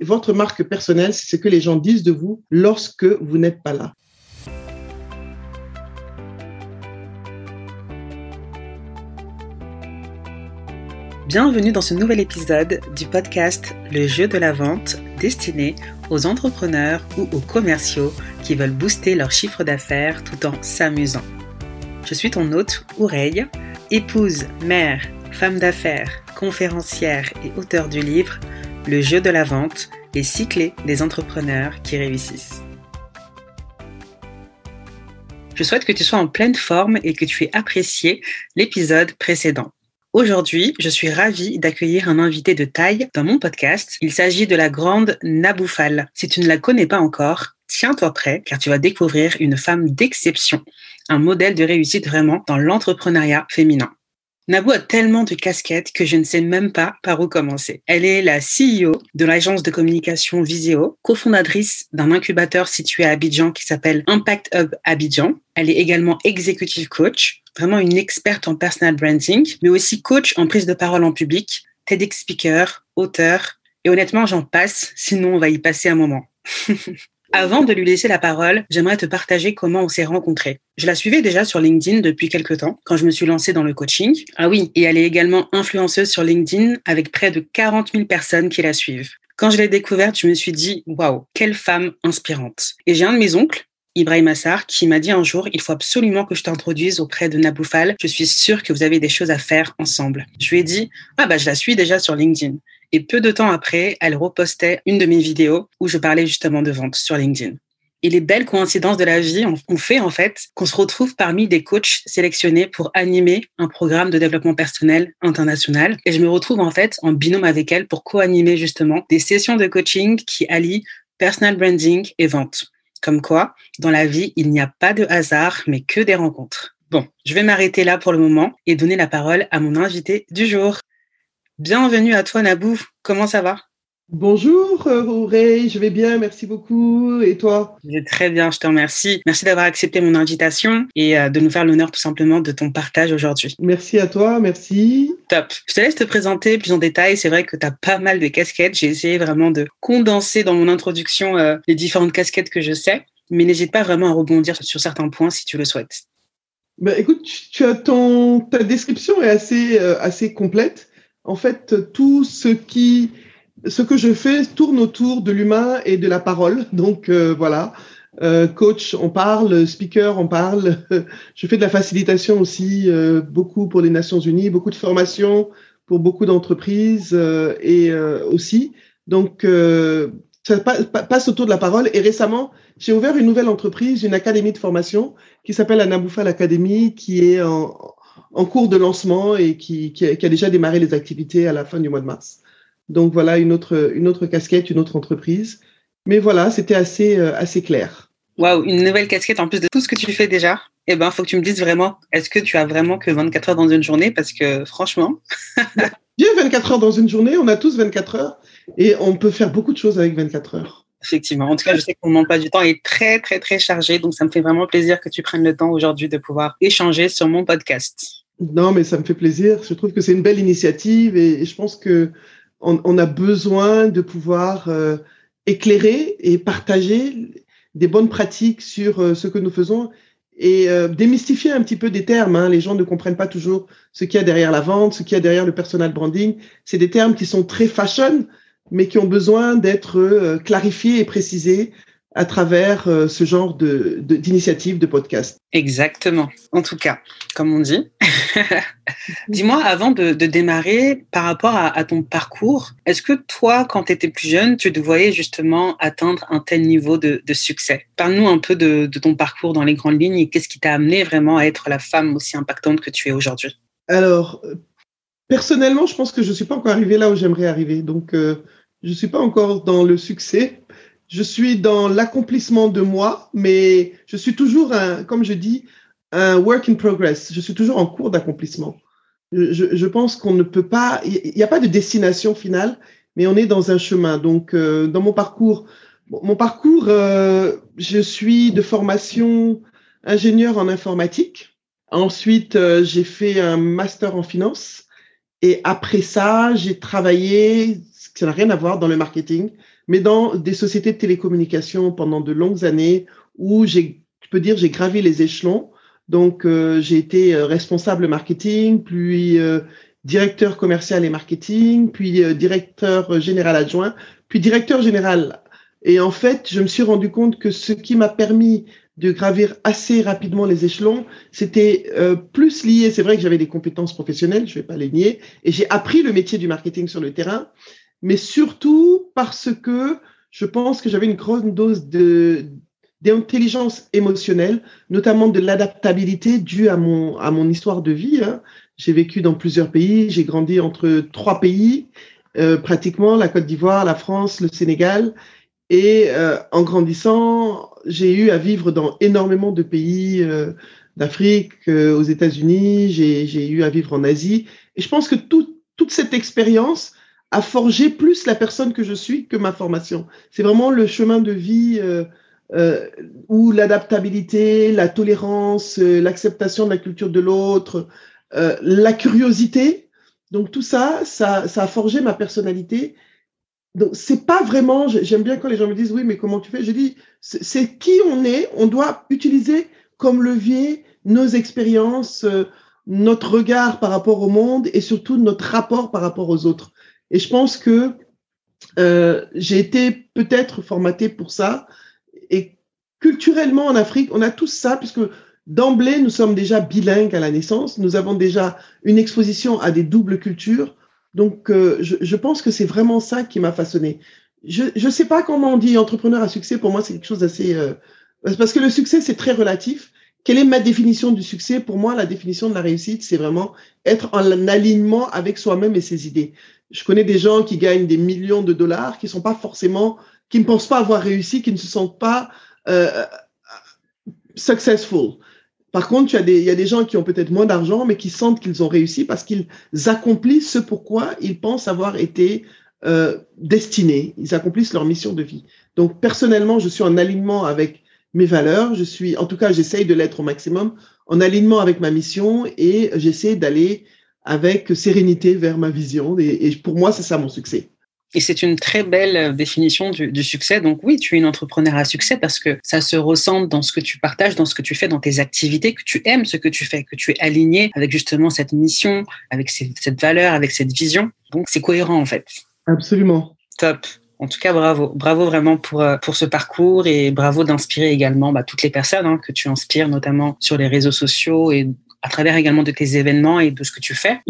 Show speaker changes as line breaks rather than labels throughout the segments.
votre marque personnelle, c'est ce que les gens disent de vous lorsque vous n'êtes pas là.
Bienvenue dans ce nouvel épisode du podcast Le jeu de la vente destiné aux entrepreneurs ou aux commerciaux qui veulent booster leur chiffre d'affaires tout en s'amusant. Je suis ton hôte, Oureille, épouse, mère, femme d'affaires, conférencière et auteur du livre Le jeu de la vente, les cyclés des entrepreneurs qui réussissent. Je souhaite que tu sois en pleine forme et que tu aies apprécié l'épisode précédent. Aujourd'hui, je suis ravie d'accueillir un invité de taille dans mon podcast. Il s'agit de la grande Naboufal. Si tu ne la connais pas encore, tiens-toi prêt car tu vas découvrir une femme d'exception, un modèle de réussite vraiment dans l'entrepreneuriat féminin. Nabou a tellement de casquettes que je ne sais même pas par où commencer. Elle est la CEO de l'agence de communication Visio, cofondatrice d'un incubateur situé à Abidjan qui s'appelle Impact Hub Abidjan. Elle est également executive coach, vraiment une experte en personal branding, mais aussi coach en prise de parole en public, TEDx speaker, auteur. Et honnêtement, j'en passe, sinon on va y passer un moment. Avant de lui laisser la parole, j'aimerais te partager comment on s'est rencontrés. Je la suivais déjà sur LinkedIn depuis quelques temps, quand je me suis lancée dans le coaching. Ah oui, et elle est également influenceuse sur LinkedIn avec près de 40 000 personnes qui la suivent. Quand je l'ai découverte, je me suis dit, waouh, quelle femme inspirante. Et j'ai un de mes oncles, Ibrahim Assar, qui m'a dit un jour, il faut absolument que je t'introduise auprès de Naboufal. Je suis sûre que vous avez des choses à faire ensemble. Je lui ai dit, ah bah, je la suis déjà sur LinkedIn. Et peu de temps après, elle repostait une de mes vidéos où je parlais justement de vente sur LinkedIn. Et les belles coïncidences de la vie ont fait en fait qu'on se retrouve parmi des coachs sélectionnés pour animer un programme de développement personnel international. Et je me retrouve en fait en binôme avec elle pour co-animer justement des sessions de coaching qui allient personal branding et vente. Comme quoi, dans la vie, il n'y a pas de hasard, mais que des rencontres. Bon, je vais m'arrêter là pour le moment et donner la parole à mon invité du jour. Bienvenue à toi, Nabou. Comment ça va?
Bonjour, Auré, je vais bien, merci beaucoup. Et toi?
Je vais très bien, je te remercie. Merci d'avoir accepté mon invitation et euh, de nous faire l'honneur tout simplement de ton partage aujourd'hui.
Merci à toi, merci.
Top. Je te laisse te présenter plus en détail. C'est vrai que tu as pas mal de casquettes. J'ai essayé vraiment de condenser dans mon introduction euh, les différentes casquettes que je sais, mais n'hésite pas vraiment à rebondir sur certains points si tu le souhaites.
Ben, écoute, tu as ton, ta description est assez, euh, assez complète en fait, tout ce qui, ce que je fais tourne autour de l'humain et de la parole. Donc euh, voilà, euh, coach, on parle, speaker, on parle. je fais de la facilitation aussi, euh, beaucoup pour les Nations Unies, beaucoup de formations pour beaucoup d'entreprises et aussi. Donc ça passe autour de la parole. Et récemment, j'ai ouvert une nouvelle entreprise, une académie de formation qui s'appelle Anaboufal Academy, qui est en, en cours de lancement et qui, qui, a, déjà démarré les activités à la fin du mois de mars. Donc voilà une autre, une autre casquette, une autre entreprise. Mais voilà, c'était assez, euh, assez clair.
Waouh, une nouvelle casquette en plus de tout ce que tu fais déjà. Eh ben, faut que tu me dises vraiment, est-ce que tu as vraiment que 24 heures dans une journée? Parce que franchement.
J'ai 24 heures dans une journée, on a tous 24 heures et on peut faire beaucoup de choses avec 24 heures.
Effectivement. En tout cas, je sais que mon emploi du temps est très, très, très chargé. Donc, ça me fait vraiment plaisir que tu prennes le temps aujourd'hui de pouvoir échanger sur mon podcast.
Non, mais ça me fait plaisir. Je trouve que c'est une belle initiative et, je pense que on, a besoin de pouvoir euh, éclairer et partager des bonnes pratiques sur euh, ce que nous faisons et euh, démystifier un petit peu des termes. Hein. Les gens ne comprennent pas toujours ce qu'il y a derrière la vente, ce qu'il y a derrière le personal branding. C'est des termes qui sont très fashion, mais qui ont besoin d'être clarifiés et précisés à travers euh, ce genre de, d'initiative de, podcast.
Exactement, en tout cas, comme on dit. Dis-moi, avant de, démarrer, par rapport à, ton parcours, est-ce que toi, quand tu étais plus jeune, tu te voyais justement atteindre un tel niveau de, succès? Parle-nous un peu de, ton parcours dans les grandes lignes et qu'est-ce qui t'a amené vraiment à être la femme aussi impactante que tu es aujourd'hui?
Alors, personnellement, je pense que je ne suis pas encore arrivée là où j'aimerais arriver. Donc, euh, je suis pas encore dans le succès je suis dans l'accomplissement de moi, mais je suis toujours, un, comme je dis, un work in progress. Je suis toujours en cours d'accomplissement. Je, je, pense qu'on ne peut pas, il n'y a pas de destination finale, mais on est dans un chemin. Donc, euh, dans mon parcours, mon parcours, euh, je suis de formation ingénieur en informatique. Ensuite, euh, j'ai fait un master en finance. Et après ça, j'ai travaillé ça n'a rien à voir dans le marketing, mais dans des sociétés de télécommunications pendant de longues années où j'ai, je peux dire, j'ai gravi les échelons. Donc, euh, j'ai été euh, responsable marketing, puis euh, directeur commercial et marketing, puis directeur général adjoint, puis directeur général. Et en fait, je me suis rendu compte que ce qui m'a permis de gravir assez rapidement les échelons, c'était plus lié, c'est vrai que j'avais des compétences professionnelles, je vais pas les nier, et j'ai appris le métier du marketing sur le terrain, mais surtout parce que je pense que j'avais une grande dose de d'intelligence émotionnelle, notamment de l'adaptabilité due à mon, à mon histoire de vie. Hein. J'ai vécu dans plusieurs pays, j'ai grandi entre trois pays, euh, pratiquement la Côte d'Ivoire, la France, le Sénégal. Et euh, en grandissant, j'ai eu à vivre dans énormément de pays euh, d'Afrique, aux États-Unis, j'ai eu à vivre en Asie. Et je pense que tout, toute cette expérience a forgé plus la personne que je suis que ma formation. C'est vraiment le chemin de vie euh, euh, où l'adaptabilité, la tolérance, euh, l'acceptation de la culture de l'autre, euh, la curiosité. Donc tout ça, ça, ça a forgé ma personnalité. Donc c'est pas vraiment. J'aime bien quand les gens me disent oui, mais comment tu fais? Je dis c'est qui on est. On doit utiliser comme levier nos expériences, euh, notre regard par rapport au monde et surtout notre rapport par rapport aux autres. Et je pense que euh, j'ai été peut-être formaté pour ça et culturellement en Afrique, on a tous ça, puisque d'emblée, nous sommes déjà bilingues à la naissance, nous avons déjà une exposition à des doubles cultures. Donc, euh, je, je, pense que c'est vraiment ça qui m'a façonné. Je ne sais pas comment on dit entrepreneur à succès, pour moi, c'est quelque chose d'assez... Euh, parce que le succès, c'est très relatif. Quelle est ma définition du succès? Pour moi, la définition de la réussite, c'est vraiment être en alignement avec soi-même et ses idées. Je connais des gens qui gagnent des millions de dollars, qui sont pas forcément qui ne pensent pas avoir réussi, qui ne se sentent pas euh, successful. Par contre, il y a des gens qui ont peut-être moins d'argent, mais qui sentent qu'ils ont réussi parce qu'ils accomplissent ce pourquoi ils pensent avoir été euh, destinés. Ils accomplissent leur mission de vie. Donc, personnellement, je suis en alignement avec mes valeurs. Je suis, en tout cas, j'essaye de l'être au maximum, en alignement avec ma mission et j'essaie d'aller avec sérénité vers ma vision. Et, et pour moi, c'est ça mon succès.
Et c'est une très belle euh, définition du, du, succès. Donc oui, tu es une entrepreneur à succès parce que ça se ressent dans ce que tu partages, dans ce que tu fais, dans tes activités, que tu aimes ce que tu fais, que tu es aligné avec justement cette mission, avec cette valeur, avec cette vision. Donc c'est cohérent en fait.
Absolument.
Top. En tout cas, bravo. Bravo vraiment pour, euh, pour ce parcours et bravo d'inspirer également bah, toutes les personnes hein, que tu inspires, notamment sur les réseaux sociaux et à travers également de tes événements et de ce que tu fais,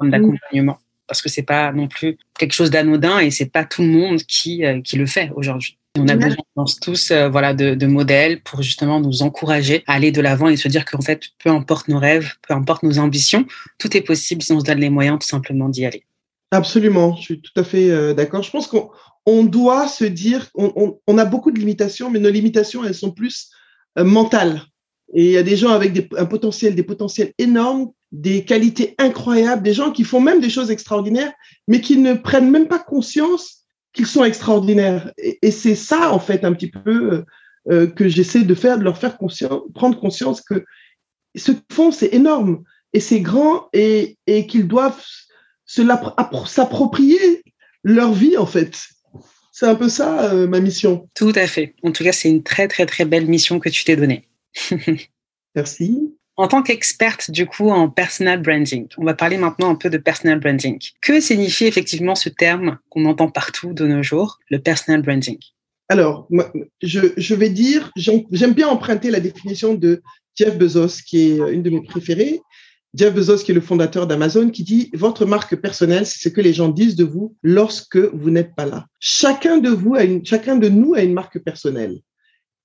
d'accompagnement parce que c'est pas non plus quelque chose d'anodin et c'est pas tout le monde qui, euh, qui le fait aujourd'hui. On a besoin, pense tous, euh, voilà, de, de, modèles pour justement nous encourager à aller de l'avant et se dire qu'en fait, peu importe nos rêves, peu importe nos ambitions, tout est possible si on se donne les moyens tout simplement d'y aller.
Absolument, je suis tout à fait euh, d'accord. Je pense qu'on on doit se dire, on, on, on, a beaucoup de limitations, mais nos limitations, elles sont plus mentales. Et il y a des gens avec un potentiel, des potentiels énormes des qualités incroyables, des gens qui font même des choses extraordinaires, mais qui ne prennent même pas conscience qu'ils sont extraordinaires. Et, c'est ça, en fait, un petit peu euh, euh que j'essaie de faire, de leur faire prendre conscience que ce qu'ils font, c'est énorme et c'est grand et, et qu'ils doivent s'approprier leur vie, en fait. C'est un peu ça, euh, ma mission.
Tout à fait. En tout cas, c'est une très, très, très belle mission que tu t'es donnée.
Merci.
En tant qu'experte du coup en personal branding, on va parler maintenant un peu de personal branding. Que signifie effectivement ce terme qu'on entend partout de nos jours, le personal branding?
Alors, je, je vais dire, j'aime bien emprunter la définition de Jeff Bezos, qui est une de mes préférées. Jeff Bezos, qui est le fondateur d'Amazon, qui dit Votre marque personnelle, c'est ce que les gens disent de vous lorsque vous n'êtes pas là. Chacun de vous a une, chacun de nous a une marque personnelle.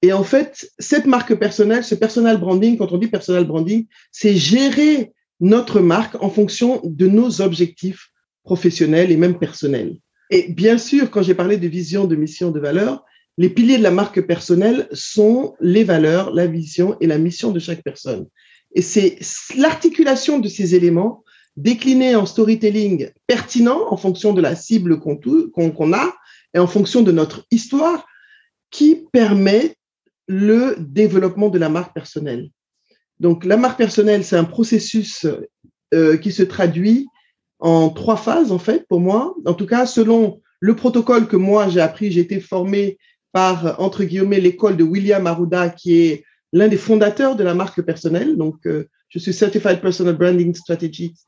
Et en fait, cette marque personnelle, ce personal branding, quand on dit personal branding, c'est gérer notre marque en fonction de nos objectifs professionnels et même personnels. Et bien sûr, quand j'ai parlé de vision, de mission, de valeur, les piliers de la marque personnelle sont les valeurs, la vision et la mission de chaque personne. Et c'est l'articulation de ces éléments déclinés en storytelling pertinent en fonction de la cible qu'on qu a et en fonction de notre histoire qui permet le développement de la marque personnelle. Donc, la marque personnelle, c'est un processus euh, qui se traduit en trois phases, en fait, pour moi. En tout cas, selon le protocole que moi j'ai appris, j'ai été formé par, entre guillemets, l'école de William Arruda, qui est l'un des fondateurs de la marque personnelle. Donc, euh, je suis Certified Personal Branding Strategist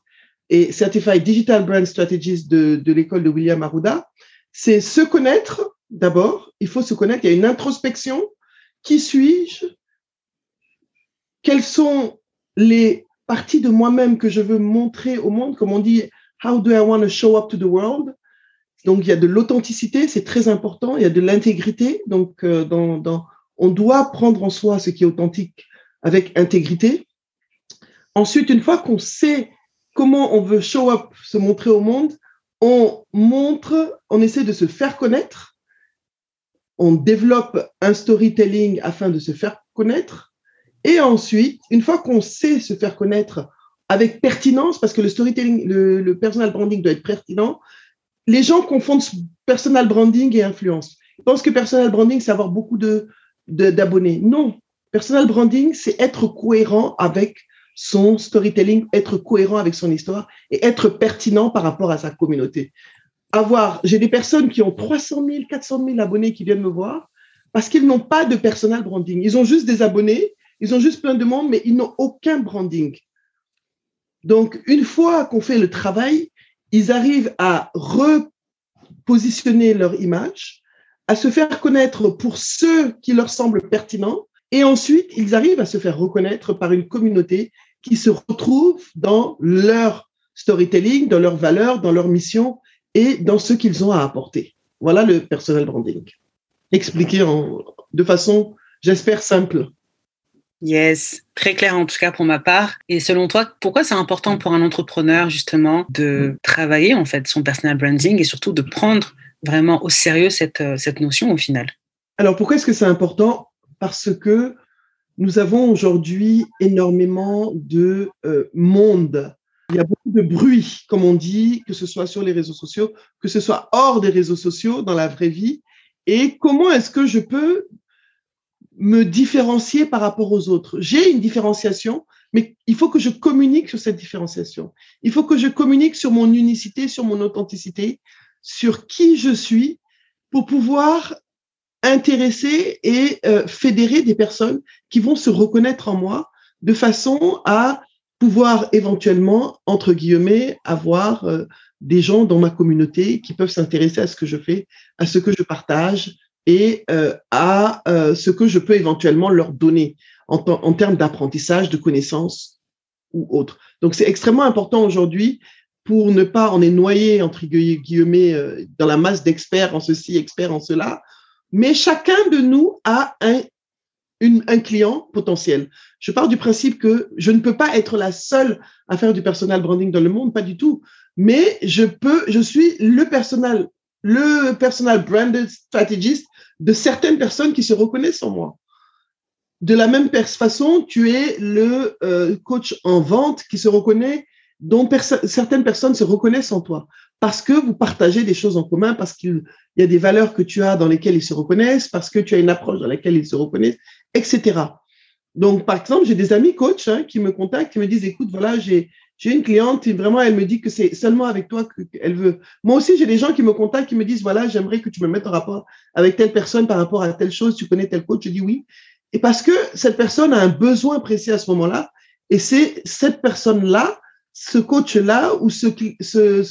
et Certified Digital Brand Strategist de, de l'école de William Arruda. C'est se connaître d'abord. Il faut se connaître. Il y a une introspection. Qui suis-je? Quelles sont les partie de moi-même que je veux montrer au monde, comme on dit, how do I want to show up to the world? Donc, il y a de l'authenticité, c'est très important, il y a de l'intégrité, donc euh, on doit prendre en soi ce qui est authentique avec intégrité. Ensuite, une fois qu'on sait comment on veut show up, se montrer au monde, on montre, on essaie de se faire connaître, on développe un storytelling afin de se faire connaître, et ensuite, une fois qu'on sait se faire connaître avec pertinence, parce que le storytelling, le, personal branding doit être pertinent, les gens confondent personal branding et influence. Ils pensent que personal branding, c'est avoir beaucoup de, d'abonnés. non. Personal branding, c'est être cohérent avec son storytelling, être cohérent avec son histoire et être pertinent par rapport à sa communauté. Avoir, j'ai des personnes qui ont 300 000, 400 000 abonnés qui viennent me voir parce qu'ils n'ont pas de personal branding. Ils ont juste des abonnés ils ont juste plein de monde, mais ils n'ont aucun branding. Donc, une fois qu'on fait le travail, ils arrivent à repositionner leur image, à se faire connaître pour ceux qui leur semblent pertinents, et ensuite, ils arrivent à se faire reconnaître par une communauté qui se retrouve dans leur storytelling, dans leurs valeurs, dans leur mission et dans ce qu'ils ont à apporter. Voilà le personal branding. Expliqué en, de façon, j'espère, simple.
Yes, très clair en tout cas pour ma part. Et selon toi, pourquoi c'est important pour un entrepreneur justement de travailler en fait son personal branding et surtout de prendre vraiment au sérieux cette, euh, cette notion au final?
Alors pourquoi est-ce que c'est important? Parce que nous avons aujourd'hui énormément de euh, monde. Il y a beaucoup de bruit, comme on dit, que ce soit sur les réseaux sociaux, que ce soit hors des réseaux sociaux, dans la vraie vie. Et comment est-ce que je peux me différencier par rapport aux autres? J'ai une différenciation, mais il faut que je communique sur cette différenciation. Il faut que je communique sur mon unicité, sur mon authenticité, sur qui je suis, pour pouvoir intéresser et euh, fédérer des personnes qui vont se reconnaître en moi de façon à pouvoir éventuellement, entre guillemets, avoir euh, des gens dans ma communauté qui peuvent s'intéresser à ce que je fais, à ce que je partage, et euh, à euh, ce que je peux éventuellement leur donner en, en termes d'apprentissage, de connaissances ou autre. Donc c'est extrêmement important aujourd'hui pour ne pas en est noyé entre guillemets dans la masse d'experts en ceci, experts en cela, mais chacun de nous a un, un client potentiel. Je pars du principe que je ne peux pas être la seule à faire du personal branding dans le monde, pas du tout. Mais je peux, je suis le personal, le personal branded strategist de certaines personnes qui se reconnaissent en moi. De la même façon, tu es le euh, coach en vente qui se reconnaît, dont certaines personnes se reconnaissent en toi, parce que vous partagez des choses en commun, parce qu'il y a des valeurs que tu as dans lesquelles ils se reconnaissent, parce que tu as une approche dans laquelle ils se reconnaissent, etc. Donc, par exemple, j'ai des amis coachs hein, qui me contactent, qui me disent, écoute, voilà, j'ai une cliente vraiment, elle me dit que c'est seulement avec toi qu'elle veut. Moi aussi, j'ai des gens qui me contactent, qui me disent, voilà, j'aimerais que tu me mettes en rapport avec telle personne par rapport à telle chose, tu connais tel coach? Je dis oui. Et parce que cette personne a un besoin précis à ce moment-là, et c'est cette personne-là, ce coach-là ou ce, ce,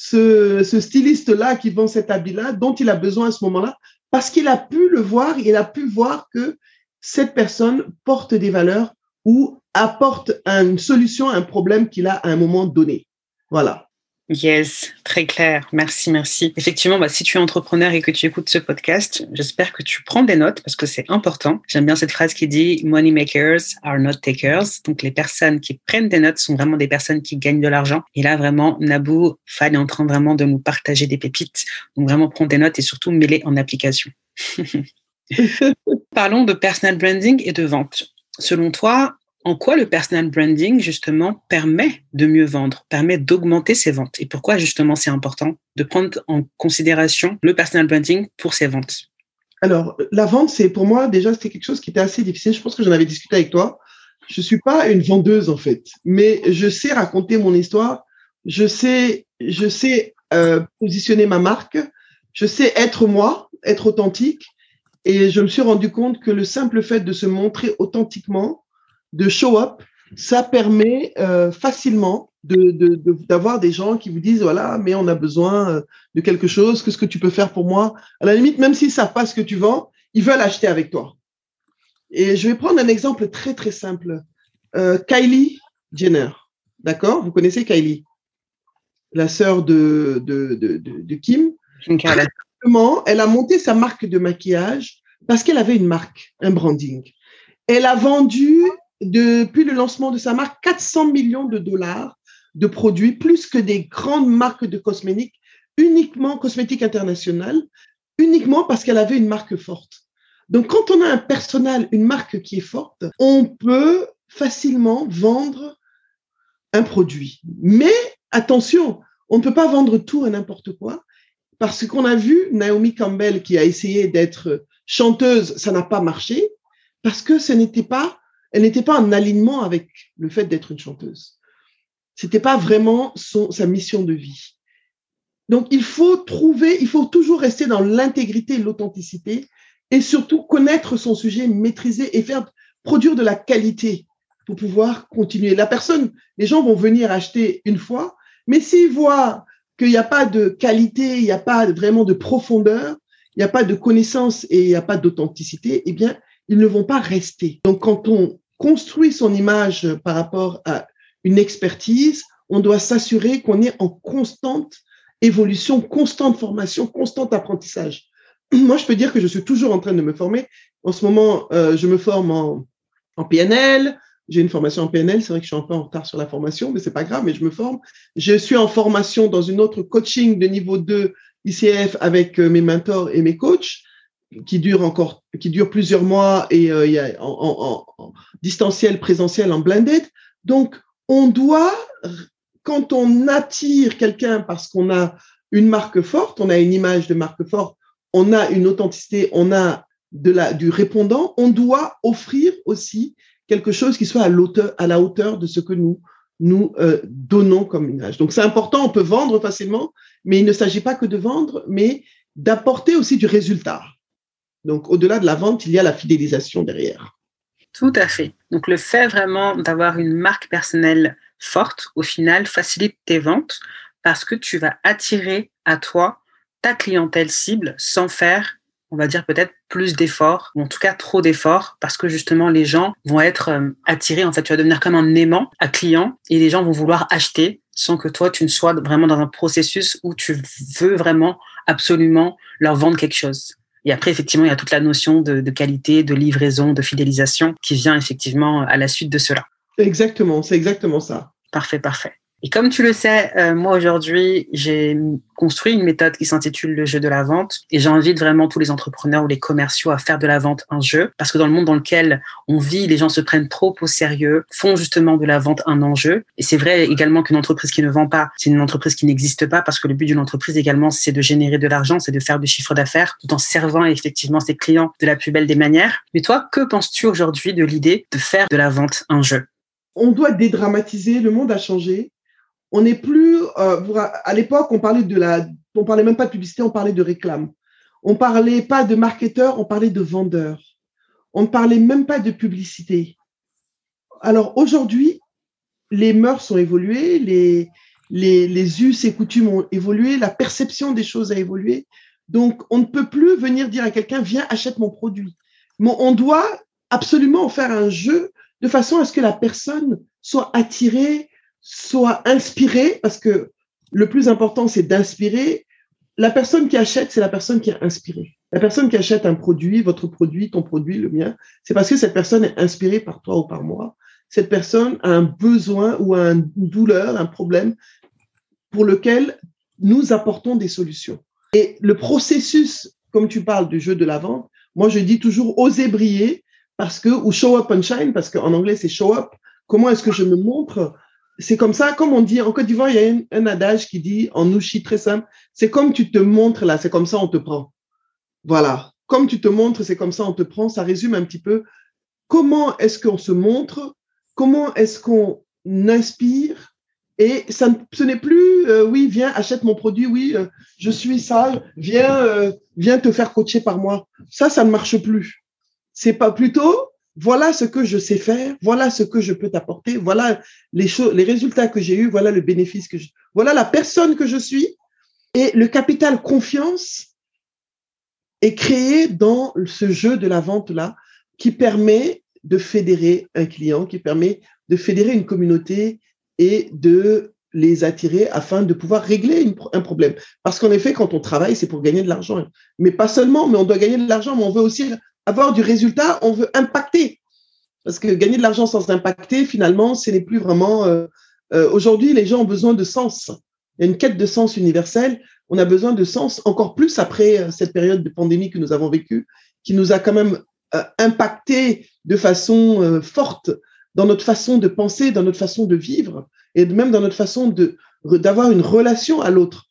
ce, ce styliste-là qui vend cet habit-là, dont il a besoin à ce moment-là, parce qu'il a pu le voir, il a pu voir que cette personne porte des valeurs ou apporte une solution à un problème qu'il a à un moment donné. Voilà.
Yes, très clair. Merci, merci. Effectivement, bah, si tu es entrepreneur et que tu écoutes ce podcast, j'espère que tu prends des notes parce que c'est important. J'aime bien cette phrase qui dit Money makers are not takers. Donc, les personnes qui prennent des notes sont vraiment des personnes qui gagnent de l'argent. Et là, vraiment, Nabou, Fan est en train vraiment de nous partager des pépites. Donc, vraiment, prends des notes et surtout mets-les en application. Parlons de personal branding et de vente. Selon toi, en quoi le personal branding, justement, permet de mieux vendre, permet d'augmenter ses ventes? Et pourquoi, justement, c'est important de prendre en considération le personal branding pour ses ventes?
Alors, la vente, c'est pour moi, déjà, c'était quelque chose qui était assez difficile. Je pense que j'en avais discuté avec toi. Je suis pas une vendeuse, en fait, mais je sais raconter mon histoire. Je sais, je sais euh, positionner ma marque. je sais être moi, être authentique. Et je me suis rendu compte que le simple fait de se montrer authentiquement, de show up, ça permet euh, facilement d'avoir de, de, des gens qui vous disent voilà, mais on a besoin euh, de quelque chose, qu'est-ce que tu peux faire pour moi? À la limite, même s'ils ne savent pas ce que tu vends, ils veulent acheter avec toi. Et je vais prendre un exemple très très simple. Euh, Kylie Jenner, d'accord? Vous connaissez Kylie, la sœur de, de, de, de Kim. Elle a monté sa marque de maquillage parce qu'elle avait une marque, un branding. Elle a vendu depuis le lancement de sa marque 400 millions de dollars de produits, plus que des grandes marques de cosmétiques, uniquement cosmétiques internationales, uniquement parce qu'elle avait une marque forte. Donc, quand on a un personnel, une marque qui est forte, on peut facilement vendre un produit. Mais attention, on ne peut pas vendre tout et n'importe quoi, parce qu'on a vu Naomi Campbell qui a essayé d'être chanteuse, ça n'a pas marché, parce que ce n'était pas elle n'était pas en alignement avec le fait d'être une chanteuse. C'était pas vraiment son, sa mission de vie. Donc, il faut trouver, il faut toujours rester dans l'intégrité et l'authenticité et surtout connaître son sujet, maîtriser et faire produire de la qualité pour pouvoir continuer. La personne, les gens vont venir acheter une fois, mais s'ils voient qu'il n'y a pas de qualité, il n'y a pas vraiment de profondeur, il n'y a pas de connaissance et il n'y a pas d'authenticité, eh bien, ils ne vont pas rester. Donc, quand on construit son image par rapport à une expertise, on doit s'assurer qu'on est en constante évolution, constante formation, constant apprentissage. Moi, je peux dire que je suis toujours en train de me former. En ce moment, euh, je me forme en, en PNL. J'ai une formation en PNL. C'est vrai que je suis un peu en retard sur la formation, mais c'est pas grave, mais je me forme. Je suis en formation dans une autre coaching de niveau 2 ICF avec euh, mes mentors et mes coachs qui dure encore, qui dure plusieurs mois et euh, il y a en, en, distanciel, présentiel, en blended. Donc, on doit, quand on attire quelqu'un parce qu'on a une marque forte, on a une image de marque forte, on a une authenticité, on a de la, du répondant, on doit offrir aussi quelque chose qui soit à, l'auteur, à la hauteur de ce que nous nous euh, donnons comme image. Donc c'est important, on peut vendre facilement, mais il ne s'agit pas que de vendre, mais d'apporter aussi du résultat. Donc, au-delà de la vente, il y a la fidélisation derrière.
Tout à fait. Donc, le fait vraiment d'avoir une marque personnelle forte, au final, facilite tes ventes parce que tu vas attirer à toi ta clientèle cible sans faire, on va dire peut-être plus d'efforts, ou en tout cas trop d'efforts, parce que justement les gens vont être euh, attirés, en fait, tu vas devenir comme un aimant à client et les gens vont vouloir acheter sans que toi, tu ne sois vraiment dans un processus où tu veux vraiment absolument leur vendre quelque chose. Et après, effectivement, il y a toute la notion de, qualité, de livraison, de fidélisation qui vient effectivement à la suite de cela.
Exactement, c'est exactement ça.
Parfait, parfait. Et comme tu le sais, euh, moi aujourd'hui, j'ai construit une méthode qui s'intitule le jeu de la vente. Et j'invite vraiment tous les entrepreneurs ou les commerciaux à faire de la vente un jeu. Parce que dans le monde dans lequel on vit, les gens se prennent trop au sérieux, font justement de la vente un enjeu. Et c'est vrai également qu'une entreprise qui ne vend pas, c'est une entreprise qui n'existe pas. Parce que le but d'une entreprise également, c'est de générer de l'argent, c'est de faire du chiffre d'affaires tout en servant effectivement ses clients de la plus belle des manières. Mais toi, que penses-tu aujourd'hui de l'idée de faire de la vente un jeu?
On doit dédramatiser, le monde a changé on n'est plus euh, à l'époque on parlait de la on parlait même pas de publicité on parlait de réclame. On parlait pas de marketeur on parlait de vendeur on ne parlait même pas de publicité. Alors aujourd'hui les mœurs ont évolué les les, les us et coutumes ont évolué la perception des choses a évolué. Donc on ne peut plus venir dire à quelqu'un viens achète mon produit. Mais on doit absolument faire un jeu de façon à ce que la personne soit attirée soit inspiré, parce que le plus important, c'est d'inspirer. La personne qui achète, c'est la personne qui est inspirée. La personne qui achète un produit, votre produit, ton produit, le mien, c'est parce que cette personne est inspirée par toi ou par moi. Cette personne a un besoin ou une douleur, un problème pour lequel nous apportons des solutions. Et le processus, comme tu parles du jeu de la vente, moi je dis toujours oser briller parce que, ou show up and shine, parce qu'en anglais c'est show up. Comment est-ce que je me montre c'est comme ça, comme on dit, en Côte d'Ivoire, il y a un, adage qui dit, en ouchi très simple, c'est comme tu te montres là, c'est comme ça on te prend. Voilà. Comme tu te montres, c'est comme ça on te prend. Ça résume un petit peu comment est-ce qu'on se montre, comment est-ce qu'on inspire Et ça, ce n'est plus, euh, oui, viens, achète mon produit, oui, euh, je suis ça, viens, euh, viens te faire coacher par moi. Ça, ça ne marche plus. C'est pas plutôt, voilà ce que je sais faire, voilà ce que je peux t'apporter, voilà les choses, les résultats que j'ai eus, voilà le bénéfice que je, voilà la personne que je suis. Et le capital confiance est créé dans ce jeu de la vente là, qui permet de fédérer un client, qui permet de fédérer une communauté et de les attirer afin de pouvoir régler un problème. Parce qu'en effet, quand on travaille, c'est pour gagner de l'argent. Mais pas seulement, mais on doit gagner de l'argent, mais on veut aussi avoir du résultat, on veut impacter. Parce que gagner de l'argent sans impacter, finalement, ce n'est plus vraiment... Euh, euh, aujourd'hui, les gens ont besoin de sens. Il y a une quête de sens universelle. On a besoin de sens encore plus après euh, cette période de pandémie que nous avons vécue, qui nous a quand même impacté de façon forte dans notre façon de penser, dans notre façon de vivre et même dans notre façon d'avoir une relation à l'autre.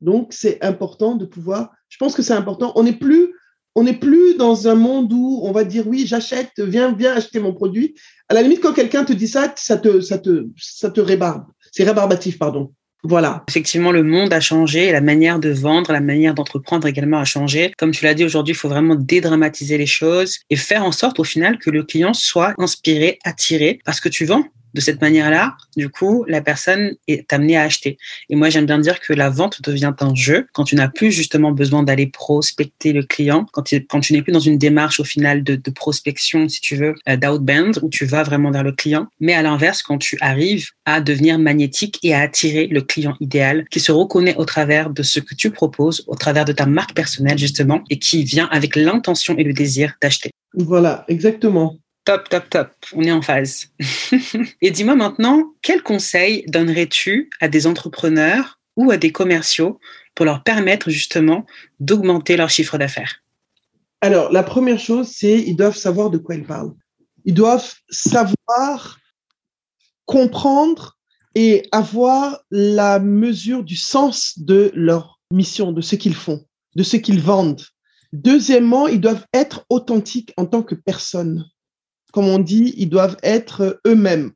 Donc c'est important de pouvoir. Je pense que c'est important. On n'est plus on n'est plus dans un monde où on va dire oui j'achète, viens viens acheter mon produit. À la limite quand quelqu'un te dit ça, ça te ça te ça te rébarbe. C'est rébarbatif pardon. Voilà.
Effectivement, le monde a changé, la manière de vendre, la manière d'entreprendre également a changé. Comme tu l'as dit aujourd'hui, il faut vraiment dédramatiser les choses et faire en sorte au final que le client soit inspiré, attiré parce que tu vends de cette manière-là, du coup, la personne est amenée à acheter. Et moi, j'aime bien dire que la vente devient un jeu quand tu n'as plus justement besoin d'aller prospecter le client, quand tu, n'es plus dans une démarche au final de, de prospection, si tu veux, euh, d'outbound, où tu vas vraiment vers le client. Mais à l'inverse, quand tu arrives à devenir magnétique et à attirer le client idéal qui se reconnaît au travers de ce que tu proposes, au travers de ta marque personnelle, justement, et qui vient avec l'intention et le désir d'acheter.
Voilà, exactement.
Top, top, top. On est en phase. Et dis-moi maintenant, quel conseil donnerais-tu à des entrepreneurs ou à des commerciaux pour leur permettre justement d'augmenter leur chiffre d'affaires?
Alors, la première chose, c'est ils doivent savoir de quoi ils parlent. Ils doivent savoir comprendre et avoir la mesure du sens de leur mission, de ce qu'ils font, de ce qu'ils vendent. Deuxièmement, ils doivent être authentiques en tant que personne comme on dit, ils doivent être eux-mêmes.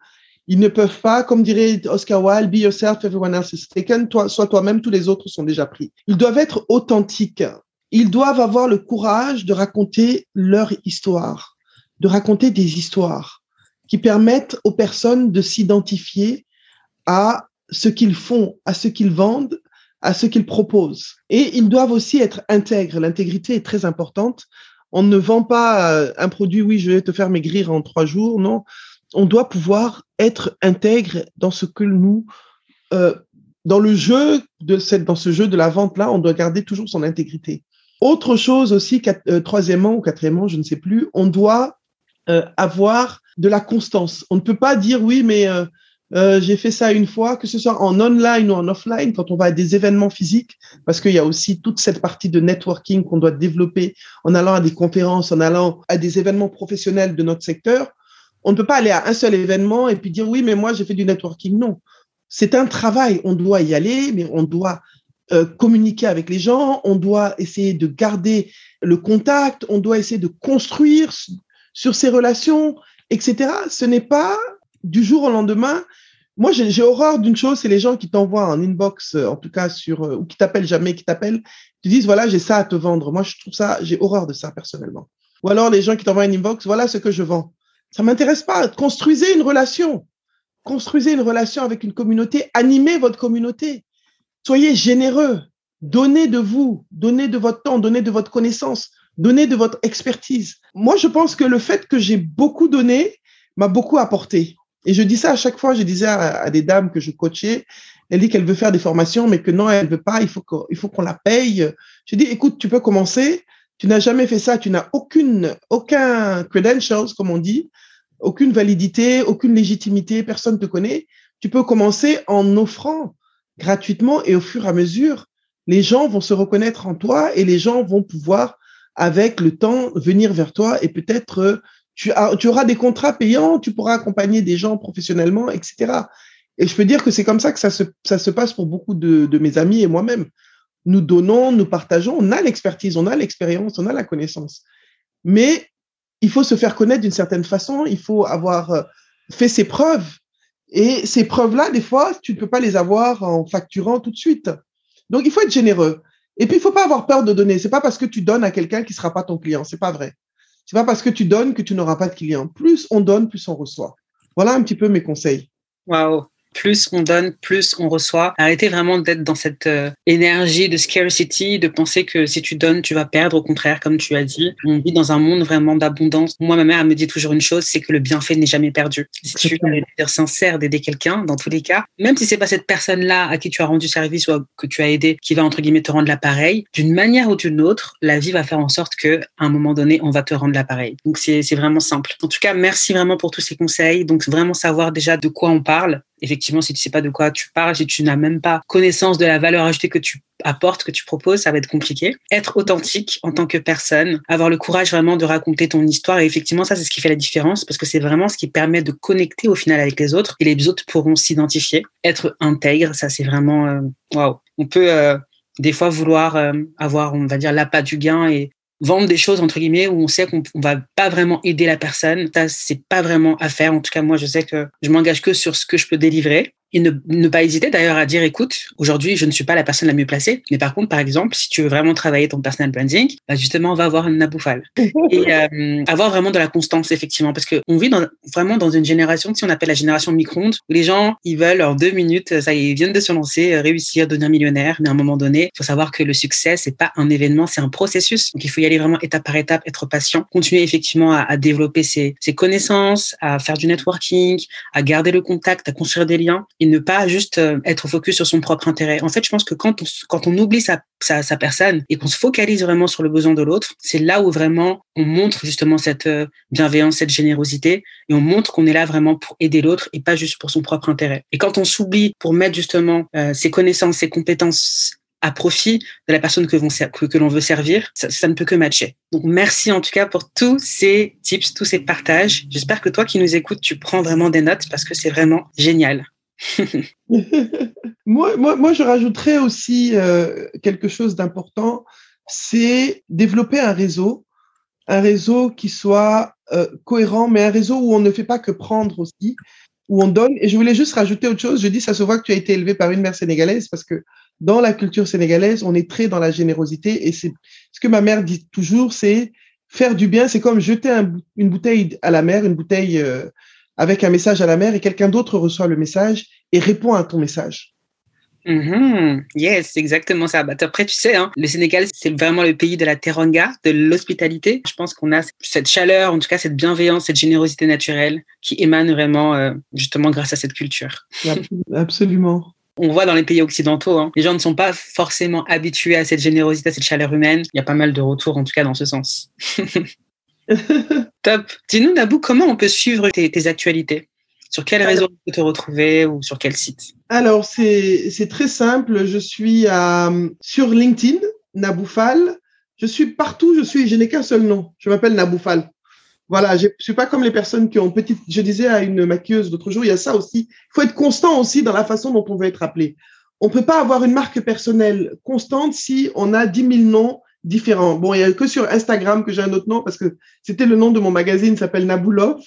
Ils ne peuvent pas, comme dirait Oscar Wilde, be yourself, everyone else is taken. Toi, sois toi-même, tous les autres sont déjà pris. Ils doivent être authentiques. Ils doivent avoir le courage de raconter leur histoire, de raconter des histoires qui permettent aux personnes de s'identifier à ce qu'ils font, à ce qu'ils vendent, à ce qu'ils proposent. Et ils doivent aussi être intègres. L'intégrité est très importante on ne vend pas euh, un produit, oui, je vais te faire maigrir en trois jours. Non, on doit pouvoir être intègre dans ce que nous, euh, dans le jeu de cette, dans ce jeu de la vente là, on doit garder toujours son intégrité. Autre chose aussi, euh, troisièmement ou quatrièmement, je ne sais plus, on doit avoir de la constance. On ne peut pas dire oui, mais euh, j'ai fait ça une fois, que ce soit en online ou en offline, quand on va à des événements physiques, parce qu'il y a aussi toute cette partie de networking qu'on doit développer en allant à des conférences, en allant à des événements professionnels de notre secteur. On ne peut pas aller à un seul événement et puis dire oui, mais moi j'ai fait du networking. Non, c'est un travail. On doit y aller, mais on doit euh, communiquer avec les gens, on doit essayer de garder le contact, on doit essayer de construire sur ces relations, etc. Ce n'est pas du jour au lendemain, moi, j'ai horreur d'une chose, c'est les gens qui t'envoient en inbox, euh, en tout cas sur, euh, ou qui t'appellent jamais, qui t'appellent, qui disent voilà, j'ai ça à te vendre. Moi, je trouve ça, j'ai horreur de ça personnellement. Ou alors les gens qui t'envoient un inbox, voilà ce que je vends. Ça m'intéresse pas. Construisez une relation. Construisez une relation avec une communauté. Animez votre communauté. Soyez généreux. Donnez de vous, donnez de votre temps, donnez de votre connaissance, donnez de votre expertise. Moi, je pense que le fait que j'ai beaucoup donné m'a beaucoup apporté. Et je dis ça à chaque fois, je disais à, des dames que je coachais, elle dit qu'elle veut faire des formations, mais que non, elle veut pas, il faut qu'on la paye. Je dis, écoute, tu peux commencer, tu n'as jamais fait ça, tu n'as aucune, aucun credentials, comme on dit, aucune validité, aucune légitimité, personne ne te connaît. Tu peux commencer en offrant gratuitement et au fur et à mesure, les gens vont se reconnaître en toi et les gens vont pouvoir, avec le temps, venir vers toi et peut-être tu, auras des contrats payants, tu pourras accompagner des gens professionnellement, etc. Et je peux dire que c'est comme ça que ça se, passe pour beaucoup de, mes amis et moi-même. Nous donnons, nous partageons, on a l'expertise, on a l'expérience, on a la connaissance. Mais il faut se faire connaître d'une certaine façon, il faut avoir euh, fait ses preuves. Et ces preuves-là, des fois, tu ne peux pas les avoir en facturant tout de suite. Donc, il faut être généreux. Et puis, il faut pas avoir peur de donner. C'est pas parce que tu donnes à quelqu'un qui sera pas ton client. C'est pas vrai. C'est pas parce que tu donnes que tu n'auras pas de client. Plus on donne, plus on reçoit. Voilà un petit peu mes conseils.
Waouh plus on donne, plus on reçoit. Arrêtez vraiment d'être dans cette euh, énergie de scarcity, de penser que si tu donnes, tu vas perdre. Au contraire, comme tu as dit, on vit dans un monde vraiment d'abondance. Moi, ma mère me dit toujours une chose, c'est que le bienfait n'est jamais perdu. Si tu es sincère d'aider quelqu'un, dans tous les cas, même si c'est pas cette personne-là à qui tu as rendu service ou que tu as aidé qui va entre guillemets te rendre l'appareil, d'une manière ou d'une autre, la vie va faire en sorte que à un moment donné, on va te rendre l'appareil. Donc c'est vraiment simple. En tout cas, merci vraiment pour tous ces conseils. Donc vraiment savoir déjà de quoi on parle effectivement, si tu sais pas de quoi tu parles, si tu n'as même pas connaissance de la valeur ajoutée que tu apportes, que tu proposes, ça va être compliqué. Être authentique en tant que personne, avoir le courage vraiment de raconter ton histoire. Et effectivement, ça, c'est ce qui fait la différence parce que c'est vraiment ce qui permet de connecter au final avec les autres et les autres pourront s'identifier. Être intègre, ça, c'est vraiment, euh, waouh. On peut, euh, des fois vouloir euh, avoir, on va dire, l'appât du gain et vendre des choses entre guillemets où on sait qu'on va pas vraiment aider la personne. Ça, c'est pas vraiment à faire. En tout cas, moi, je sais que je m'engage que sur ce que je peux délivrer et ne, ne pas hésiter d'ailleurs à dire, écoute, aujourd'hui, je ne suis pas la personne la mieux placée, mais par contre, par exemple, si tu veux vraiment travailler ton personal branding, bah justement, on va avoir une naboufale. et euh, avoir vraiment de la constance, effectivement, parce qu'on vit dans, vraiment dans une génération, si on appelle la génération micro-ondes, où les gens, ils veulent en deux minutes, ça y est, ils viennent de se lancer, euh, réussir, devenir millionnaire, mais à un moment donné, il faut savoir que le succès, c'est pas un événement, c'est un processus. Donc, il faut y aller vraiment étape par étape, être patient, continuer effectivement à, à développer ses, ses connaissances, à faire du networking, à garder le contact, à construire des liens et ne pas juste euh, être focus sur son propre intérêt. En fait, je pense que quand on, quand on oublie sa, sa, sa personne et qu'on se focalise vraiment sur le besoin de l'autre, c'est là où vraiment on montre justement cette euh, bienveillance, cette générosité et on montre qu'on est là vraiment pour aider l'autre et pas juste pour son propre intérêt. Et quand on s'oublie pour mettre justement euh, ses connaissances, ses compétences à profit de la personne que, que l'on veut servir, ça, ça, ne peut que matcher. Donc merci en tout cas pour tous ces tips, tous ces partages. J'espère que toi qui nous écoutes, tu prends vraiment des notes parce que c'est vraiment génial.
moi, moi, moi, je rajouterais aussi euh, quelque chose d'important, c'est développer un réseau, un réseau qui soit euh, cohérent, mais un réseau où on ne fait pas que prendre aussi, où on donne. Et je voulais juste rajouter autre chose. Je dis, ça se voit que tu as été élevé par une mère sénégalaise parce que dans la culture sénégalaise, on est très dans la générosité et c'est ce que ma mère dit toujours, c'est faire du bien, c'est comme jeter un, une bouteille à la mer, une bouteille euh, avec un message à la mer et quelqu'un d'autre reçoit le message et répond à ton message.
Mm-hmm. Yes, exactement ça. Bah, après, tu sais, hein, le Sénégal, c'est vraiment le pays de la teranga, de l'hospitalité. Je pense qu'on a cette chaleur, en tout cas cette bienveillance, cette générosité naturelle qui émane vraiment euh, justement grâce à cette culture.
Absolument.
On voit dans les pays occidentaux, hein, les gens ne sont pas forcément habitués à cette générosité, à cette chaleur humaine. Il y a pas mal de retours, en tout cas, dans ce sens. Top. Dis-nous, Nabou, comment on peut suivre tes, tes actualités? Sur quel réseau on peut te retrouver ou sur quel site?
Alors, c'est très simple. Je suis à, sur LinkedIn, Naboufal. Je suis partout, je suis, je n'ai qu'un seul nom. Je m'appelle Naboufal. Voilà, je suis pas comme les personnes qui ont petite. Je disais à une maquilleuse l'autre jour, il y a ça aussi. Il faut être constant aussi dans la façon dont on veut être appelé. On peut pas avoir une marque personnelle constante si on a 10 000 noms différents. Bon, il y a que sur Instagram que j'ai un autre nom parce que c'était le nom de mon magazine, s'appelle Naboulov.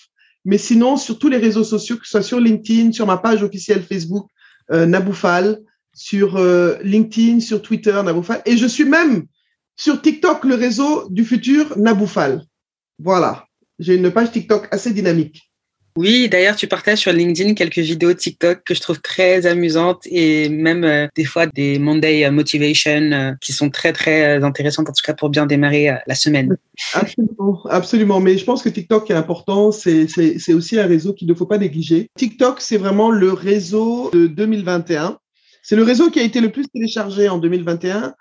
Mais sinon, sur tous les réseaux sociaux, que ce soit sur LinkedIn, sur ma page officielle Facebook, euh, Naboufal, sur euh, LinkedIn, sur Twitter, Naboufal. Et je suis même sur TikTok, le réseau du futur, Naboufal. Voilà. J'ai une page TikTok assez dynamique.
Oui, d'ailleurs, tu partages sur LinkedIn quelques vidéos TikTok que je trouve très amusantes et même euh, des fois des Monday Motivation euh, qui sont très, très euh, intéressantes, en tout cas pour bien démarrer euh, la semaine.
Absolument, absolument. Mais je pense que TikTok est important. C'est aussi un réseau qu'il ne faut pas négliger. TikTok, c'est vraiment le réseau de 2021. C'est le réseau qui a été le plus téléchargé en 2021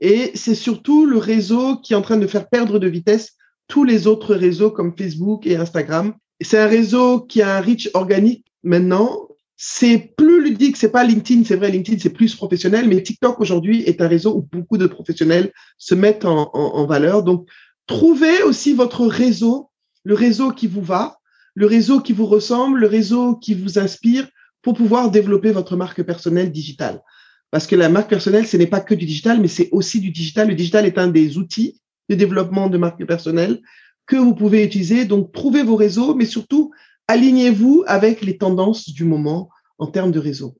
et c'est surtout le réseau qui est en train de faire perdre de vitesse tous les autres réseaux comme Facebook et Instagram c'est un réseau qui a un reach organique maintenant. C'est plus ludique, c'est pas LinkedIn, c'est vrai, LinkedIn c'est plus professionnel, mais TikTok aujourd'hui est un réseau où beaucoup de professionnels se mettent en, valeur. Donc, trouvez aussi votre réseau, le réseau qui vous va, le réseau qui vous ressemble, le réseau qui vous inspire pour pouvoir développer votre marque personnelle digitale. Parce que la marque personnelle, ce n'est pas que du digital, mais c'est aussi du digital. Le digital est un des outils de développement de marque personnelle que vous pouvez utiliser. Donc, trouvez vos réseaux, mais surtout, alignez-vous avec les tendances du moment en termes de réseau.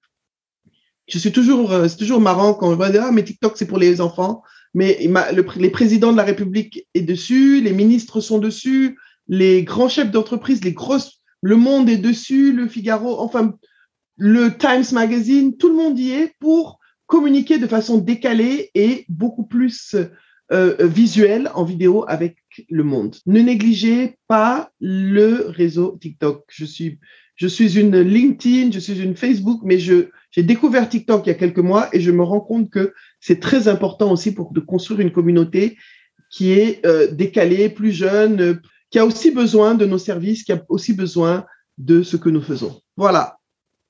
Je suis toujours, euh, c'est toujours marrant quand je vois ah mais TikTok c'est pour les enfants, mais le, les présidents de la République est dessus, les ministres sont dessus, les grands chefs d'entreprise, les grosses, le Monde est dessus, le Figaro, enfin le Times Magazine, tout le monde y est pour communiquer de façon décalée et beaucoup plus euh, visuelle en vidéo avec le monde. Ne négligez pas le réseau TikTok. Je suis, une LinkedIn, je suis une Facebook, mais j'ai découvert TikTok il y a quelques mois et je me rends compte que c'est très important aussi pour construire une communauté qui est euh, décalée, plus jeune, qui a aussi besoin de nos services, qui a aussi besoin de ce que nous faisons. Voilà.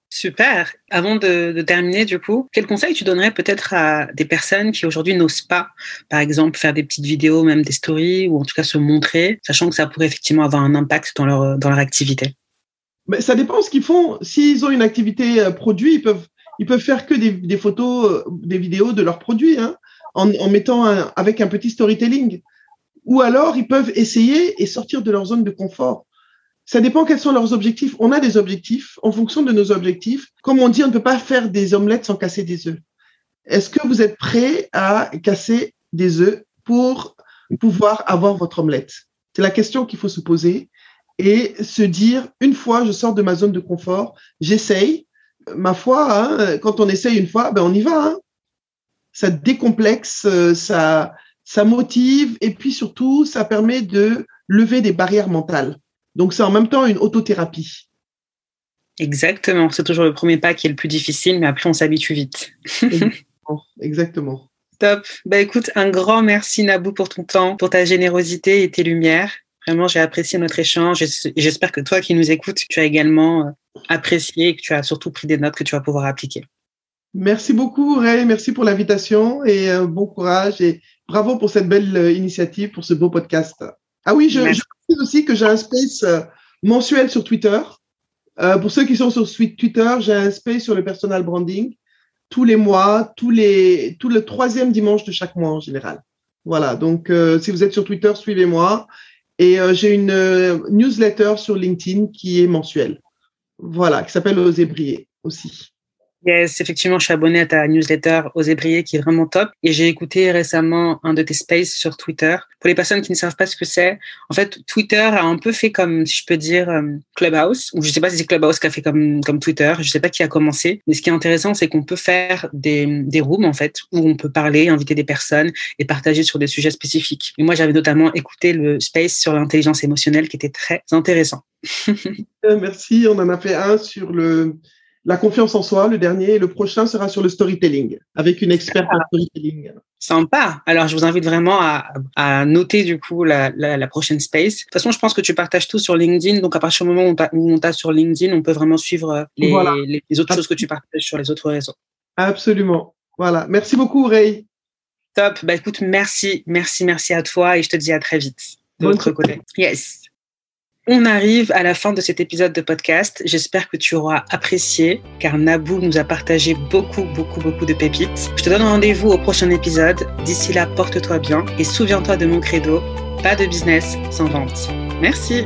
Super. Avant de, terminer, du coup, quel conseil tu donnerais peut-être à des personnes qui aujourd'hui n'osent pas, par exemple, faire des petites vidéos, même des stories, ou en tout cas se montrer, sachant que ça pourrait effectivement avoir un impact dans leur, activité?
Mais Ça dépend ce qu'ils font. S'ils ont une activité euh, produit, ils peuvent, faire que des, photos, euh, des vidéos de leurs produits, hein, en, mettant avec un petit storytelling. Ou alors, ils peuvent essayer et sortir de leur zone de confort ça dépend quels sont leurs objectifs. On a des objectifs. En fonction de nos objectifs, comme on dit, on ne peut pas faire des omelettes sans casser des œufs. Est-ce que vous êtes prêt à casser des œufs pour pouvoir avoir votre omelette? C'est la question qu'il faut se poser et se dire, une fois, je sors de ma zone de confort, j'essaye. Ma foi, hein, quand on essaye une fois, ben on y va. Hein. Ça décomplexe, euh, ça, ça motive et puis surtout, ça permet de lever des barrières mentales. Donc, c'est en même temps une autothérapie.
Exactement. C'est toujours le premier pas qui est le plus difficile, mais après, on s'habitue vite.
Exactement.
Top. Bah, écoute, un grand merci, Nabou, pour ton temps, pour ta générosité et tes lumières. Vraiment, j'ai apprécié notre échange et j'espère que toi qui nous écoutes, tu as également euh, apprécié et que tu as surtout pris des notes que tu vas pouvoir appliquer.
Merci beaucoup, Ray. Merci pour l'invitation et euh, bon courage et bravo pour cette belle euh, initiative, pour ce beau podcast. Ah oui, je, je précise aussi que j'ai un space euh, mensuel sur Twitter. Euh, pour ceux qui sont sur Twitter, j'ai un space sur le personal branding tous les mois, tous les, tout le troisième dimanche de chaque mois en général. Voilà, donc euh, si vous êtes sur Twitter, suivez-moi. Et j'ai une newsletter sur LinkedIn qui est mensuelle. Voilà, qui s'appelle Oser briller aussi.
Yes, effectivement, je suis abonnée à ta newsletter Oser briller qui est vraiment top. Et j'ai écouté récemment un de tes spaces sur Twitter. Pour les personnes qui ne savent pas ce que c'est, en fait, Twitter a un peu fait comme, si je peux dire, euh, Clubhouse. Ou je sais pas si c'est Clubhouse qui a fait comme, comme Twitter. Je sais pas qui a commencé. Mais ce qui est intéressant, c'est qu'on peut faire des, des rooms, en fait, où on peut parler, inviter des personnes et partager sur des sujets spécifiques. Et moi, j'avais notamment écouté le space sur l'intelligence émotionnelle qui était très intéressant.
Euh, merci. On en a fait un sur le, la confiance en soi, le dernier, et le prochain sera sur le storytelling, avec une experte en storytelling.
Sympa. Alors, je vous invite vraiment à, noter du coup la, prochaine space. De toute façon, je pense que tu partages tout sur LinkedIn, donc à partir du moment où on t'a sur LinkedIn, on peut vraiment suivre euh, les, les, autres choses que tu partages sur les autres réseaux.
Absolument. Voilà. Merci beaucoup, Ray.
Top. Bah écoute, merci, merci, merci à toi, et je te dis à très vite. De l'autre côté. Yes. On arrive à la fin de cet épisode de podcast. J'espère que tu auras apprécié car Nabou nous a partagé beaucoup, beaucoup, beaucoup de pépites. Je te donne rendez-vous au prochain épisode. D'ici là, porte-toi bien et souviens-toi de mon credo. Pas de business sans vente. Merci.